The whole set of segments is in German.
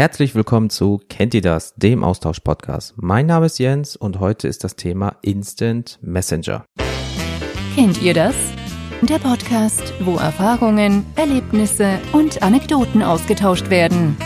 Herzlich willkommen zu Kennt ihr das, dem Austausch-Podcast. Mein Name ist Jens und heute ist das Thema Instant Messenger. Kennt ihr das? Der Podcast, wo Erfahrungen, Erlebnisse und Anekdoten ausgetauscht werden.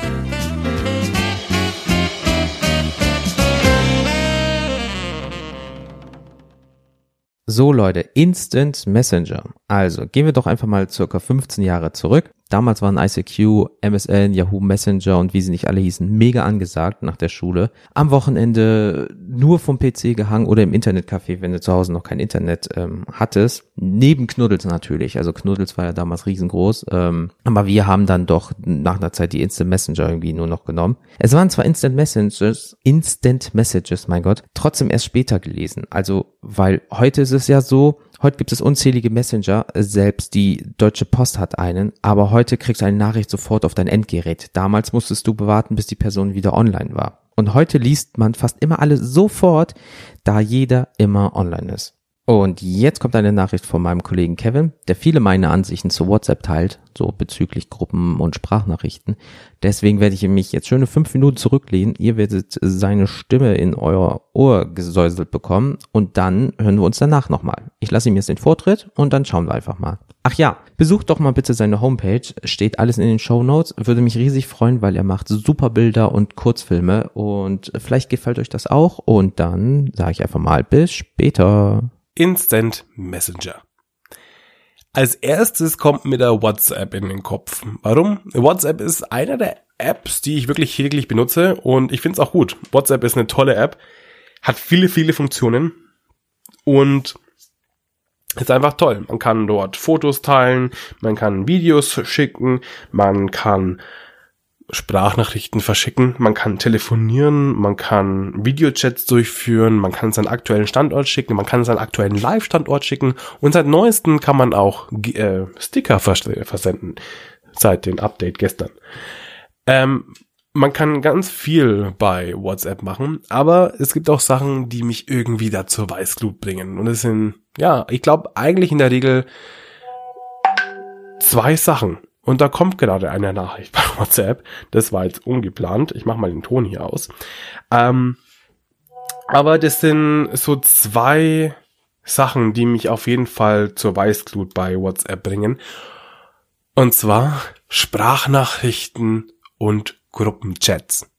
So Leute, Instant Messenger. Also gehen wir doch einfach mal circa 15 Jahre zurück. Damals waren ICQ, MSN, Yahoo Messenger und wie sie nicht alle hießen, mega angesagt nach der Schule. Am Wochenende nur vom PC gehangen oder im Internetcafé, wenn du zu Hause noch kein Internet ähm, hattest. Neben Knuddels natürlich. Also Knuddels war ja damals riesengroß. Ähm, aber wir haben dann doch nach einer Zeit die Instant Messenger irgendwie nur noch genommen. Es waren zwar Instant Messages, Instant Messages, mein Gott, trotzdem erst später gelesen. Also, weil heute ist es ja so, Heute gibt es unzählige Messenger, selbst die Deutsche Post hat einen, aber heute kriegst du eine Nachricht sofort auf dein Endgerät. Damals musstest du bewarten, bis die Person wieder online war. Und heute liest man fast immer alles sofort, da jeder immer online ist. Und jetzt kommt eine Nachricht von meinem Kollegen Kevin, der viele meiner Ansichten zu WhatsApp teilt, so bezüglich Gruppen und Sprachnachrichten. Deswegen werde ich mich jetzt schöne fünf Minuten zurücklehnen. Ihr werdet seine Stimme in euer Ohr gesäuselt bekommen und dann hören wir uns danach nochmal. Ich lasse ihm jetzt den Vortritt und dann schauen wir einfach mal. Ach ja, besucht doch mal bitte seine Homepage, steht alles in den Show Notes. Würde mich riesig freuen, weil er macht super Bilder und Kurzfilme und vielleicht gefällt euch das auch und dann sage ich einfach mal bis später. Instant Messenger. Als erstes kommt mir der WhatsApp in den Kopf. Warum? WhatsApp ist einer der Apps, die ich wirklich täglich benutze und ich finde es auch gut. WhatsApp ist eine tolle App, hat viele, viele Funktionen und ist einfach toll. Man kann dort Fotos teilen, man kann Videos schicken, man kann Sprachnachrichten verschicken, man kann telefonieren, man kann Videochats durchführen, man kann seinen aktuellen Standort schicken, man kann seinen aktuellen Live-Standort schicken und seit neuesten kann man auch äh, Sticker vers versenden, seit dem Update gestern. Ähm, man kann ganz viel bei WhatsApp machen, aber es gibt auch Sachen, die mich irgendwie da zur Weißglut bringen. Und es sind, ja, ich glaube eigentlich in der Regel zwei Sachen. Und da kommt gerade eine Nachricht bei WhatsApp. Das war jetzt ungeplant. Ich mache mal den Ton hier aus. Ähm, aber das sind so zwei Sachen, die mich auf jeden Fall zur Weißglut bei WhatsApp bringen. Und zwar Sprachnachrichten und Gruppenchats.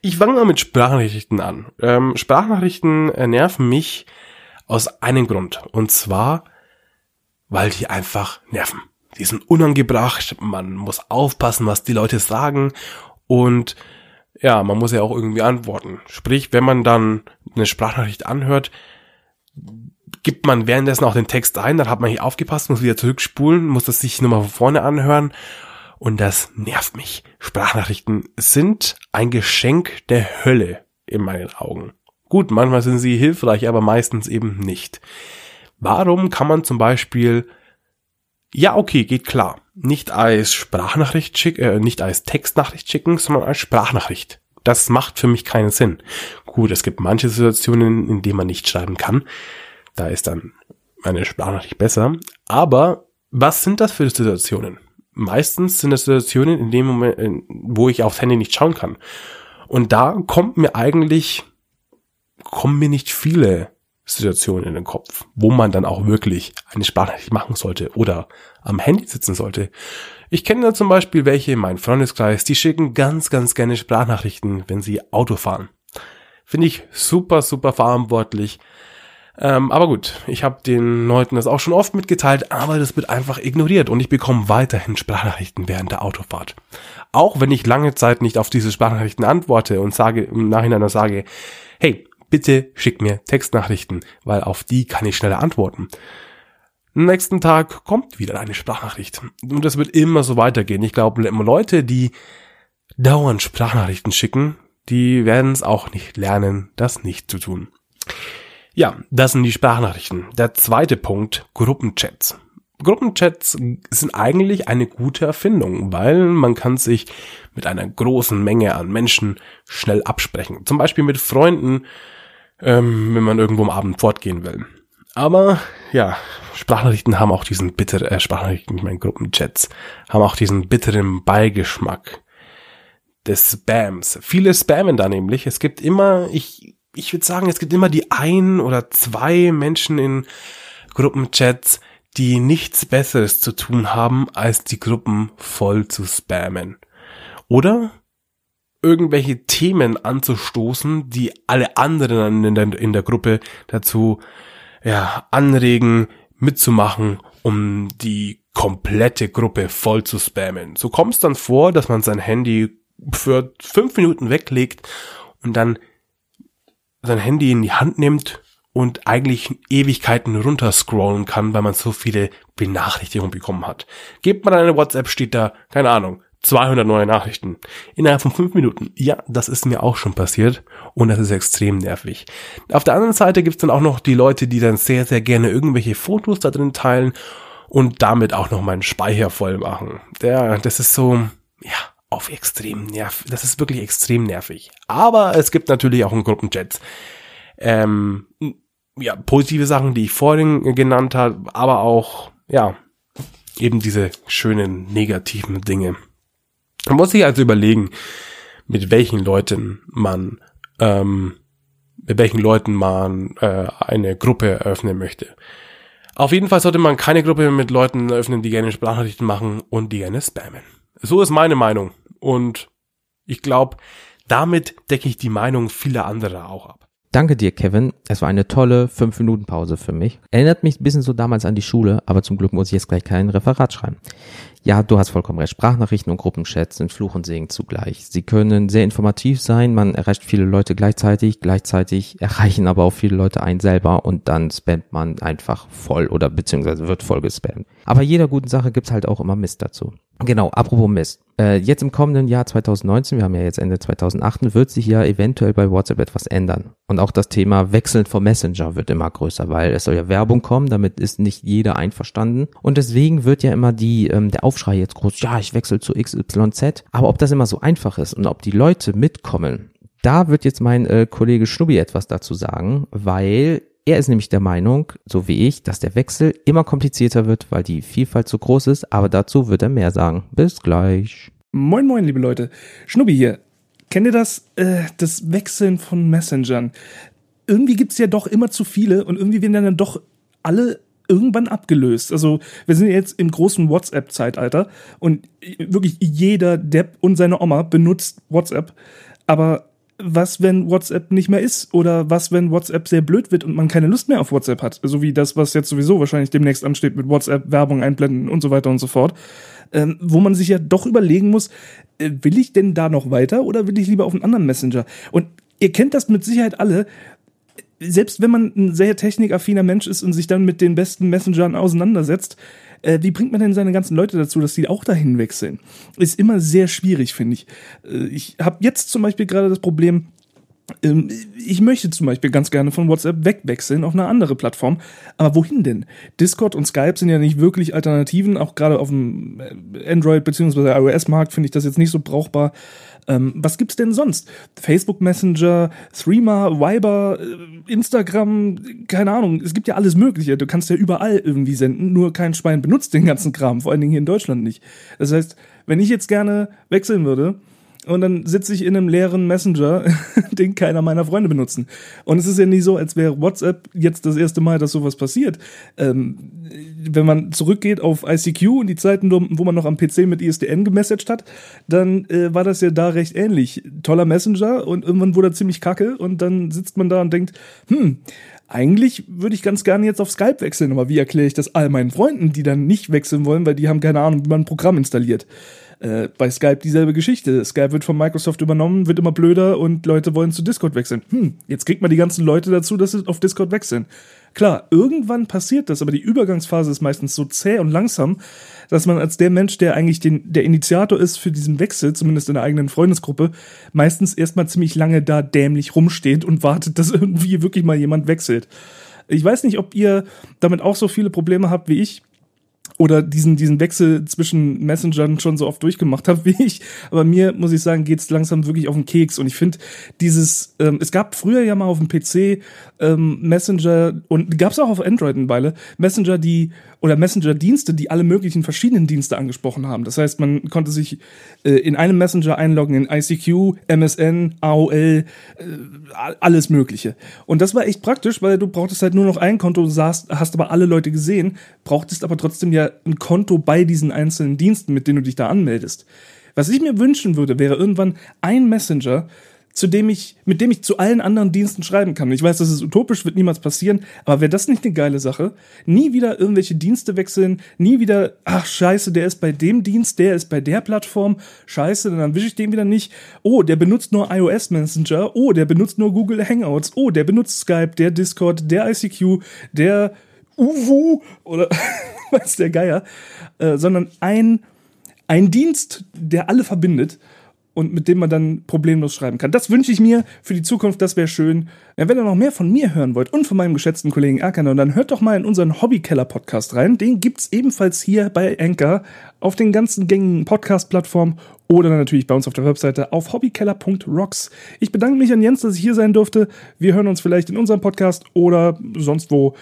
Ich fange mal mit Sprachnachrichten an. Ähm, Sprachnachrichten nerven mich aus einem Grund. Und zwar, weil die einfach nerven die sind unangebracht, man muss aufpassen, was die Leute sagen und ja, man muss ja auch irgendwie antworten. Sprich, wenn man dann eine Sprachnachricht anhört, gibt man währenddessen auch den Text ein, dann hat man hier aufgepasst, muss wieder zurückspulen, muss das sich nochmal von vorne anhören und das nervt mich. Sprachnachrichten sind ein Geschenk der Hölle in meinen Augen. Gut, manchmal sind sie hilfreich, aber meistens eben nicht. Warum kann man zum Beispiel ja, okay, geht klar. Nicht als Sprachnachricht schicken, äh, nicht als Textnachricht schicken, sondern als Sprachnachricht. Das macht für mich keinen Sinn. Gut, es gibt manche Situationen, in denen man nicht schreiben kann. Da ist dann eine Sprachnachricht besser. Aber was sind das für Situationen? Meistens sind das Situationen, in dem Moment, wo ich aufs Handy nicht schauen kann. Und da kommt mir eigentlich, kommen mir nicht viele Situation in den Kopf, wo man dann auch wirklich eine Sprachnachricht machen sollte oder am Handy sitzen sollte. Ich kenne da zum Beispiel welche in meinem Freundeskreis, die schicken ganz, ganz gerne Sprachnachrichten, wenn sie Auto fahren. Finde ich super, super verantwortlich. Ähm, aber gut, ich habe den Leuten das auch schon oft mitgeteilt, aber das wird einfach ignoriert und ich bekomme weiterhin Sprachnachrichten während der Autofahrt. Auch wenn ich lange Zeit nicht auf diese Sprachnachrichten antworte und sage im Nachhinein sage, hey, bitte schick mir Textnachrichten, weil auf die kann ich schneller antworten. Am nächsten Tag kommt wieder eine Sprachnachricht. Und das wird immer so weitergehen. Ich glaube, Leute, die dauernd Sprachnachrichten schicken, die werden es auch nicht lernen, das nicht zu tun. Ja, das sind die Sprachnachrichten. Der zweite Punkt, Gruppenchats. Gruppenchats sind eigentlich eine gute Erfindung, weil man kann sich mit einer großen Menge an Menschen schnell absprechen. Zum Beispiel mit Freunden, ähm, wenn man irgendwo am Abend fortgehen will. Aber ja, Sprachnachrichten haben auch diesen bitteren, äh, Sprachnachrichten, ich meine Gruppenchats, haben auch diesen bitteren Beigeschmack. des Spams. Viele spammen da nämlich. Es gibt immer, ich, ich würde sagen, es gibt immer die ein oder zwei Menschen in Gruppenchats, die nichts Besseres zu tun haben, als die Gruppen voll zu spammen. Oder irgendwelche Themen anzustoßen, die alle anderen in der, in der Gruppe dazu ja, anregen, mitzumachen, um die komplette Gruppe voll zu spammen. So kommt es dann vor, dass man sein Handy für fünf Minuten weglegt und dann sein Handy in die Hand nimmt und eigentlich Ewigkeiten runterscrollen kann, weil man so viele Benachrichtigungen bekommen hat. Gebt man eine WhatsApp, steht da, keine Ahnung, 200 neue Nachrichten innerhalb von fünf Minuten. Ja, das ist mir auch schon passiert und das ist extrem nervig. Auf der anderen Seite gibt's dann auch noch die Leute, die dann sehr, sehr gerne irgendwelche Fotos da drin teilen und damit auch noch meinen Speicher voll machen. Der, das ist so, ja, auf extrem nerv. Das ist wirklich extrem nervig. Aber es gibt natürlich auch einen Gruppenchat. Ähm, ja, positive Sachen, die ich vorhin genannt habe, aber auch, ja, eben diese schönen negativen Dinge. Man muss sich also überlegen, mit welchen Leuten man, ähm, mit welchen Leuten man äh, eine Gruppe eröffnen möchte. Auf jeden Fall sollte man keine Gruppe mit Leuten eröffnen, die gerne Sprachnachrichten machen und die gerne spammen. So ist meine Meinung. Und ich glaube, damit decke ich die Meinung vieler anderer auch ab. Danke dir, Kevin. Es war eine tolle 5-Minuten-Pause für mich. Erinnert mich ein bisschen so damals an die Schule, aber zum Glück muss ich jetzt gleich kein Referat schreiben. Ja, du hast vollkommen recht. Sprachnachrichten und Gruppenchats sind Fluch und Segen zugleich. Sie können sehr informativ sein, man erreicht viele Leute gleichzeitig, gleichzeitig erreichen aber auch viele Leute einen selber und dann spammt man einfach voll oder beziehungsweise wird voll gespammt. Aber jeder guten Sache gibt's halt auch immer Mist dazu. Genau, apropos Mist. Äh, jetzt im kommenden Jahr 2019, wir haben ja jetzt Ende 2008, wird sich ja eventuell bei WhatsApp etwas ändern. Und auch das Thema Wechseln vom Messenger wird immer größer, weil es soll ja Werbung kommen, damit ist nicht jeder einverstanden. Und deswegen wird ja immer die, ähm, der Aufschrei jetzt groß, ja, ich wechsle zu XYZ. Aber ob das immer so einfach ist und ob die Leute mitkommen, da wird jetzt mein äh, Kollege Schnubbi etwas dazu sagen, weil er ist nämlich der Meinung, so wie ich, dass der Wechsel immer komplizierter wird, weil die Vielfalt zu groß ist, aber dazu wird er mehr sagen. Bis gleich. Moin, moin, liebe Leute. Schnubbi hier. Kennt ihr das? Äh, das Wechseln von Messengern. Irgendwie gibt's ja doch immer zu viele und irgendwie werden dann doch alle irgendwann abgelöst. Also wir sind jetzt im großen WhatsApp-Zeitalter und wirklich jeder Depp und seine Oma benutzt WhatsApp. Aber was, wenn WhatsApp nicht mehr ist? Oder was, wenn WhatsApp sehr blöd wird und man keine Lust mehr auf WhatsApp hat? So wie das, was jetzt sowieso wahrscheinlich demnächst ansteht mit WhatsApp, Werbung einblenden und so weiter und so fort. Ähm, wo man sich ja doch überlegen muss, äh, will ich denn da noch weiter oder will ich lieber auf einen anderen Messenger? Und ihr kennt das mit Sicherheit alle. Selbst wenn man ein sehr technikaffiner Mensch ist und sich dann mit den besten Messengern auseinandersetzt, äh, wie bringt man denn seine ganzen Leute dazu, dass die auch dahin wechseln? Ist immer sehr schwierig, finde ich. Äh, ich habe jetzt zum Beispiel gerade das Problem, ich möchte zum Beispiel ganz gerne von WhatsApp wegwechseln auf eine andere Plattform. Aber wohin denn? Discord und Skype sind ja nicht wirklich Alternativen. Auch gerade auf dem äh, Android- bzw. iOS-Markt finde ich das jetzt nicht so brauchbar. Ähm, was gibt's denn sonst? Facebook Messenger, Threema, Viber, äh, Instagram, keine Ahnung. Es gibt ja alles Mögliche. Du kannst ja überall irgendwie senden, nur kein Schwein benutzt den ganzen Kram, vor allen Dingen hier in Deutschland nicht. Das heißt, wenn ich jetzt gerne wechseln würde, und dann sitze ich in einem leeren Messenger, den keiner meiner Freunde benutzen. Und es ist ja nicht so, als wäre WhatsApp jetzt das erste Mal, dass sowas passiert. Ähm, wenn man zurückgeht auf ICQ und die Zeiten, wo man noch am PC mit ISDN gemessaged hat, dann äh, war das ja da recht ähnlich. Toller Messenger und irgendwann wurde er ziemlich kacke und dann sitzt man da und denkt, hm, eigentlich würde ich ganz gerne jetzt auf Skype wechseln, aber wie erkläre ich das all meinen Freunden, die dann nicht wechseln wollen, weil die haben keine Ahnung, wie man ein Programm installiert? Äh, bei Skype dieselbe Geschichte. Skype wird von Microsoft übernommen, wird immer blöder und Leute wollen zu Discord wechseln. Hm, jetzt kriegt man die ganzen Leute dazu, dass sie auf Discord wechseln. Klar, irgendwann passiert das, aber die Übergangsphase ist meistens so zäh und langsam, dass man als der Mensch, der eigentlich den, der Initiator ist für diesen Wechsel, zumindest in der eigenen Freundesgruppe, meistens erstmal ziemlich lange da dämlich rumsteht und wartet, dass irgendwie wirklich mal jemand wechselt. Ich weiß nicht, ob ihr damit auch so viele Probleme habt wie ich oder diesen, diesen Wechsel zwischen Messengern schon so oft durchgemacht habe wie ich. Aber mir, muss ich sagen, geht's langsam wirklich auf den Keks. Und ich finde dieses, ähm, es gab früher ja mal auf dem PC ähm, Messenger und gab's auch auf Android eine Weile, Messenger, die oder Messenger-Dienste, die alle möglichen verschiedenen Dienste angesprochen haben. Das heißt, man konnte sich äh, in einem Messenger einloggen, in ICQ, MSN, AOL, äh, alles Mögliche. Und das war echt praktisch, weil du brauchtest halt nur noch ein Konto, sahst, hast aber alle Leute gesehen, brauchtest aber trotzdem ja ein Konto bei diesen einzelnen Diensten, mit denen du dich da anmeldest. Was ich mir wünschen würde, wäre irgendwann ein Messenger, zu dem ich, mit dem ich zu allen anderen Diensten schreiben kann. Ich weiß, das ist utopisch, wird niemals passieren, aber wäre das nicht eine geile Sache? Nie wieder irgendwelche Dienste wechseln, nie wieder, ach scheiße, der ist bei dem Dienst, der ist bei der Plattform, scheiße, dann wische ich den wieder nicht. Oh, der benutzt nur iOS Messenger, oh, der benutzt nur Google Hangouts, oh, der benutzt Skype, der Discord, der ICQ, der Uwu oder weiß der Geier, äh, sondern ein, ein Dienst, der alle verbindet und mit dem man dann problemlos schreiben kann. Das wünsche ich mir für die Zukunft, das wäre schön. Ja, wenn ihr noch mehr von mir hören wollt und von meinem geschätzten Kollegen Erkaner, dann hört doch mal in unseren Hobbykeller-Podcast rein. Den gibt's ebenfalls hier bei Anchor auf den ganzen gängigen Podcast-Plattformen oder natürlich bei uns auf der Webseite auf hobbykeller.rocks. Ich bedanke mich an Jens, dass ich hier sein durfte. Wir hören uns vielleicht in unserem Podcast oder sonst wo.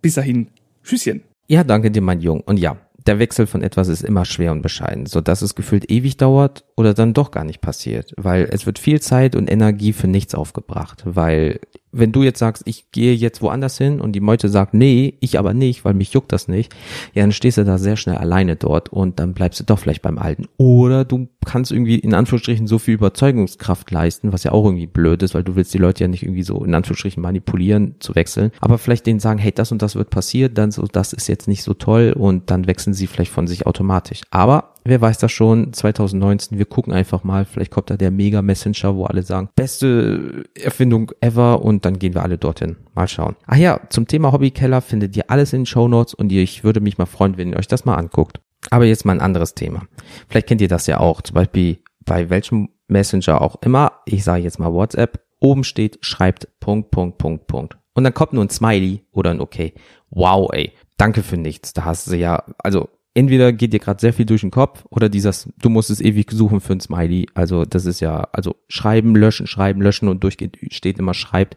Bis dahin. Tschüsschen. Ja, danke dir, mein Jung. Und ja, der Wechsel von etwas ist immer schwer und bescheiden, so dass es gefühlt ewig dauert oder dann doch gar nicht passiert, weil es wird viel Zeit und Energie für nichts aufgebracht, weil wenn du jetzt sagst, ich gehe jetzt woanders hin und die Meute sagt, nee, ich aber nicht, weil mich juckt das nicht, ja, dann stehst du da sehr schnell alleine dort und dann bleibst du doch vielleicht beim Alten. Oder du kannst irgendwie in Anführungsstrichen so viel Überzeugungskraft leisten, was ja auch irgendwie blöd ist, weil du willst die Leute ja nicht irgendwie so in Anführungsstrichen manipulieren zu wechseln, aber vielleicht denen sagen, hey, das und das wird passiert, dann so, das ist jetzt nicht so toll und dann wechseln sie vielleicht von sich automatisch. Aber wer weiß das schon, 2019, wir gucken einfach mal, vielleicht kommt da der Mega-Messenger, wo alle sagen, beste Erfindung ever und dann gehen wir alle dorthin. Mal schauen. Ach ja, zum Thema Hobbykeller findet ihr alles in den Show Notes und ich würde mich mal freuen, wenn ihr euch das mal anguckt. Aber jetzt mal ein anderes Thema. Vielleicht kennt ihr das ja auch, zum Beispiel bei welchem Messenger auch immer, ich sage jetzt mal WhatsApp, oben steht, schreibt Punkt, Punkt, Punkt, Punkt. Und dann kommt nur ein Smiley oder ein Okay. Wow, ey. Danke für nichts. Da hast du ja, also entweder geht dir gerade sehr viel durch den Kopf oder dieses, du musst es ewig suchen für ein Smiley. Also das ist ja, also schreiben, löschen, schreiben, löschen und durchgeht steht immer schreibt.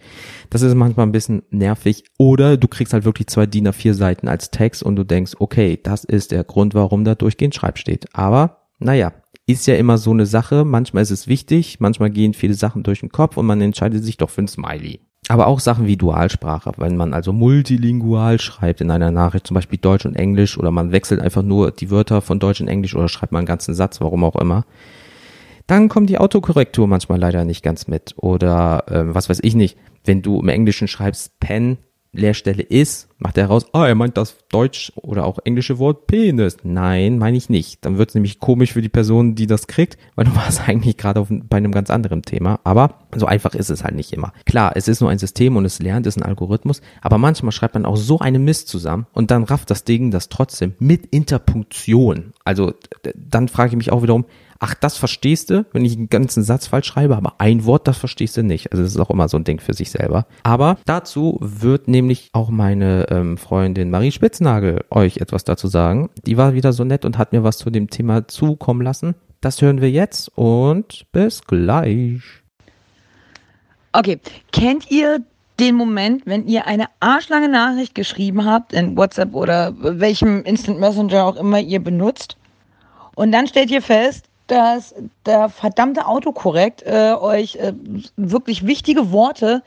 Das ist manchmal ein bisschen nervig. Oder du kriegst halt wirklich zwei DIN A4 Seiten als Text und du denkst, okay, das ist der Grund, warum da durchgehend Schreib steht. Aber, naja, ist ja immer so eine Sache. Manchmal ist es wichtig, manchmal gehen viele Sachen durch den Kopf und man entscheidet sich doch für ein Smiley. Aber auch Sachen wie Dualsprache, wenn man also multilingual schreibt in einer Nachricht, zum Beispiel Deutsch und Englisch, oder man wechselt einfach nur die Wörter von Deutsch und Englisch oder schreibt mal einen ganzen Satz, warum auch immer. Dann kommt die Autokorrektur manchmal leider nicht ganz mit. Oder ähm, was weiß ich nicht, wenn du im Englischen schreibst Pen, Leerstelle ist, macht er raus, ah, er meint das Deutsch oder auch englische Wort Penis. Nein, meine ich nicht. Dann wird es nämlich komisch für die Person, die das kriegt, weil du warst eigentlich gerade bei einem ganz anderen Thema. Aber so einfach ist es halt nicht immer. Klar, es ist nur ein System und es lernt, es ist ein Algorithmus, aber manchmal schreibt man auch so eine Mist zusammen und dann rafft das Ding das trotzdem mit Interpunktion. Also dann frage ich mich auch wiederum, ach, das verstehst du, wenn ich einen ganzen Satz falsch schreibe, aber ein Wort, das verstehst du nicht. Also das ist auch immer so ein Ding für sich selber. Aber dazu wird nämlich auch meine ähm, Freundin Marie Spitznagel euch etwas dazu sagen. Die war wieder so nett und hat mir was zu dem Thema zukommen lassen. Das hören wir jetzt und bis gleich. Okay, kennt ihr den Moment, wenn ihr eine arschlange Nachricht geschrieben habt in WhatsApp oder welchem Instant Messenger auch immer ihr benutzt und dann stellt ihr fest, dass der verdammte Autokorrekt äh, euch äh, wirklich wichtige Worte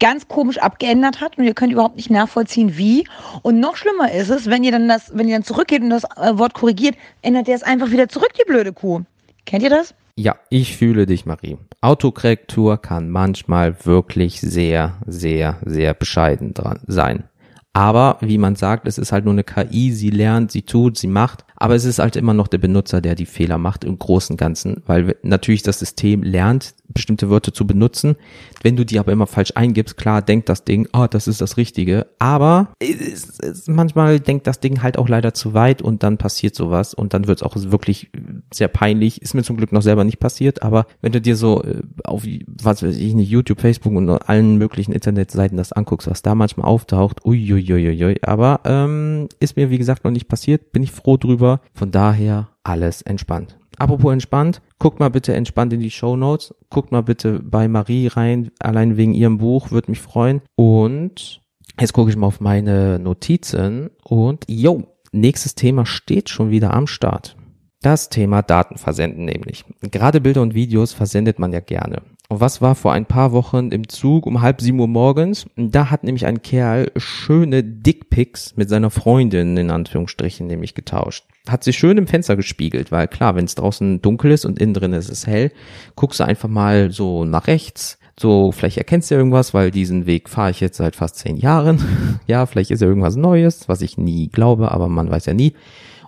ganz komisch abgeändert hat und ihr könnt überhaupt nicht nachvollziehen, wie. Und noch schlimmer ist es, wenn ihr dann das, wenn ihr dann zurückgeht und das äh, Wort korrigiert, ändert ihr es einfach wieder zurück, die blöde Kuh. Kennt ihr das? Ja, ich fühle dich, Marie. Autokorrektur kann manchmal wirklich sehr, sehr, sehr bescheiden dran sein. Aber wie man sagt, es ist halt nur eine KI, sie lernt, sie tut, sie macht. Aber es ist halt immer noch der Benutzer, der die Fehler macht im Großen und Ganzen, weil natürlich das System lernt, bestimmte Wörter zu benutzen. Wenn du die aber immer falsch eingibst, klar denkt das Ding, ah, oh, das ist das Richtige. Aber es, es, manchmal denkt das Ding halt auch leider zu weit und dann passiert sowas und dann wird es auch wirklich sehr peinlich. Ist mir zum Glück noch selber nicht passiert, aber wenn du dir so äh, auf, was weiß ich YouTube, Facebook und allen möglichen Internetseiten das anguckst, was da manchmal auftaucht, uiuiui, Uiuiuiui. Aber ähm, ist mir, wie gesagt, noch nicht passiert. Bin ich froh drüber. Von daher alles entspannt. Apropos entspannt, guckt mal bitte entspannt in die Show Notes. Guckt mal bitte bei Marie rein, allein wegen ihrem Buch, würde mich freuen. Und jetzt gucke ich mal auf meine Notizen und yo, nächstes Thema steht schon wieder am Start. Das Thema Daten versenden nämlich. Gerade Bilder und Videos versendet man ja gerne. Was war vor ein paar Wochen im Zug um halb sieben Uhr morgens? Da hat nämlich ein Kerl schöne Dickpics mit seiner Freundin in Anführungsstrichen nämlich getauscht. Hat sich schön im Fenster gespiegelt, weil klar, wenn es draußen dunkel ist und innen drin ist es hell, guckst du einfach mal so nach rechts, so, vielleicht erkennst du irgendwas, weil diesen Weg fahre ich jetzt seit fast zehn Jahren. ja, vielleicht ist ja irgendwas Neues, was ich nie glaube, aber man weiß ja nie.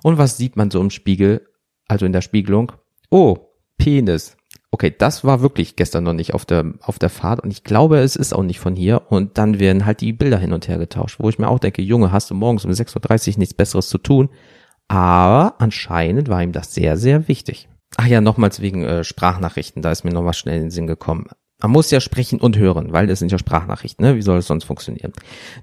Und was sieht man so im Spiegel, also in der Spiegelung? Oh, Penis okay, das war wirklich gestern noch nicht auf der, auf der Fahrt und ich glaube, es ist auch nicht von hier und dann werden halt die Bilder hin und her getauscht, wo ich mir auch denke, Junge, hast du morgens um 6.30 Uhr nichts Besseres zu tun? Aber anscheinend war ihm das sehr, sehr wichtig. Ach ja, nochmals wegen äh, Sprachnachrichten, da ist mir noch was schnell in den Sinn gekommen. Man muss ja sprechen und hören, weil das sind ja Sprachnachrichten, ne? Wie soll es sonst funktionieren?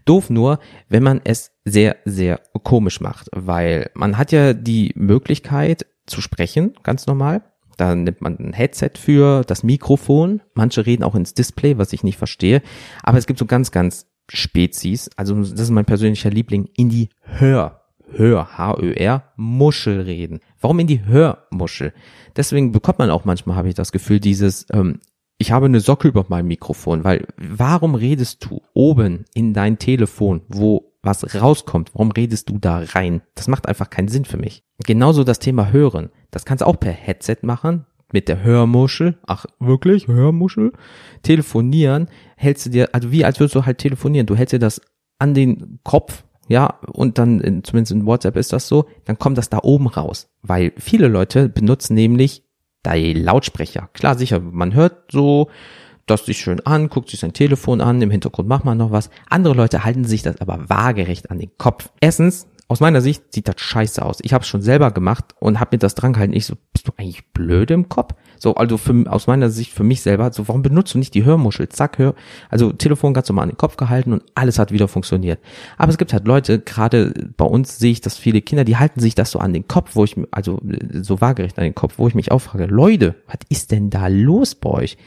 Doof nur, wenn man es sehr, sehr komisch macht, weil man hat ja die Möglichkeit zu sprechen, ganz normal. Da nimmt man ein Headset für, das Mikrofon. Manche reden auch ins Display, was ich nicht verstehe. Aber es gibt so ganz, ganz Spezies. Also das ist mein persönlicher Liebling. In die Hör, Hör, H-Ö-R, Muschel reden. Warum in die Hörmuschel? Deswegen bekommt man auch manchmal, habe ich das Gefühl, dieses, ähm, ich habe eine Socke über meinem Mikrofon, weil warum redest du oben in dein Telefon, wo was rauskommt, warum redest du da rein? Das macht einfach keinen Sinn für mich. Genauso das Thema Hören. Das kannst du auch per Headset machen, mit der Hörmuschel. Ach, wirklich? Hörmuschel? Telefonieren hältst du dir, also wie als würdest du halt telefonieren. Du hältst dir das an den Kopf, ja, und dann, in, zumindest in WhatsApp ist das so, dann kommt das da oben raus. Weil viele Leute benutzen nämlich die Lautsprecher. Klar, sicher, man hört so das sich schön an, guckt sich sein Telefon an, im Hintergrund macht man noch was. Andere Leute halten sich das aber waagerecht an den Kopf. Erstens, aus meiner Sicht sieht das scheiße aus. Ich habe es schon selber gemacht und habe mir das dran gehalten. Ich so, bist du eigentlich blöd im Kopf? So, also für, aus meiner Sicht für mich selber, so, warum benutzt du nicht die Hörmuschel? Zack, hör, also Telefon ganz normal an den Kopf gehalten und alles hat wieder funktioniert. Aber es gibt halt Leute, gerade bei uns sehe ich, dass viele Kinder, die halten sich das so an den Kopf, wo ich, also so waagerecht an den Kopf, wo ich mich auch frage, Leute, was ist denn da los bei euch?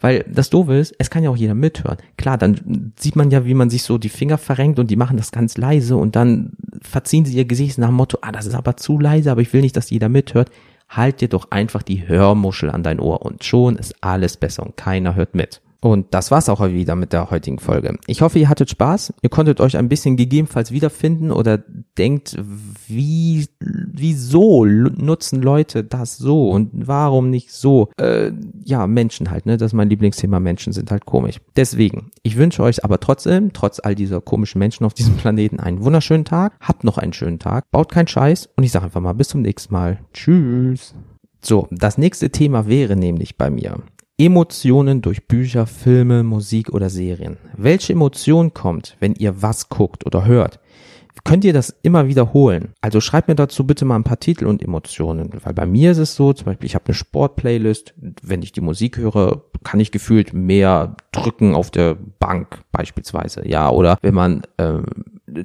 Weil das Doofe ist, es kann ja auch jeder mithören. Klar, dann sieht man ja, wie man sich so die Finger verrenkt und die machen das ganz leise und dann verziehen sie ihr Gesicht nach dem Motto, ah, das ist aber zu leise, aber ich will nicht, dass jeder mithört halt dir doch einfach die Hörmuschel an dein Ohr und schon ist alles besser und keiner hört mit. Und das war's auch wieder mit der heutigen Folge. Ich hoffe, ihr hattet Spaß. Ihr konntet euch ein bisschen gegebenenfalls wiederfinden oder denkt, wie, wieso nutzen Leute das so und warum nicht so? Äh, ja, Menschen halt, ne? Das ist mein Lieblingsthema. Menschen sind halt komisch. Deswegen, ich wünsche euch aber trotzdem, trotz all dieser komischen Menschen auf diesem Planeten, einen wunderschönen Tag. Habt noch einen schönen Tag. Baut keinen Scheiß und ich sage einfach mal bis zum nächsten Mal. Tschüss. So, das nächste Thema wäre nämlich bei mir Emotionen durch Bücher, Filme, Musik oder Serien. Welche Emotion kommt, wenn ihr was guckt oder hört? Könnt ihr das immer wiederholen? Also schreibt mir dazu bitte mal ein paar Titel und Emotionen, weil bei mir ist es so, zum Beispiel ich habe eine Sportplaylist, wenn ich die Musik höre, kann ich gefühlt mehr drücken auf der Bank beispielsweise, ja, oder wenn man ähm,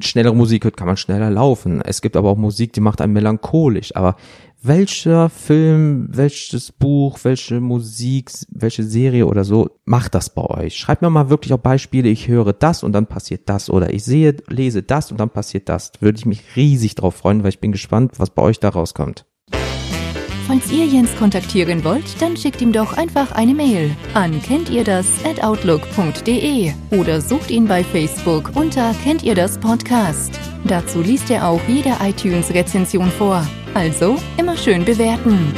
schnellere Musik hört, kann man schneller laufen. Es gibt aber auch Musik, die macht einen melancholisch, aber welcher Film, welches Buch, welche Musik, welche Serie oder so macht das bei euch? Schreibt mir mal wirklich auch Beispiele, ich höre das und dann passiert das oder ich sehe, lese das und dann passiert das. Würde ich mich riesig drauf freuen, weil ich bin gespannt, was bei euch da rauskommt. Falls ihr Jens kontaktieren wollt, dann schickt ihm doch einfach eine Mail an kennt ihr das at outlook.de oder sucht ihn bei Facebook unter kennt ihr das Podcast. Dazu liest er auch jede iTunes-Rezension vor. Also immer schön bewerten.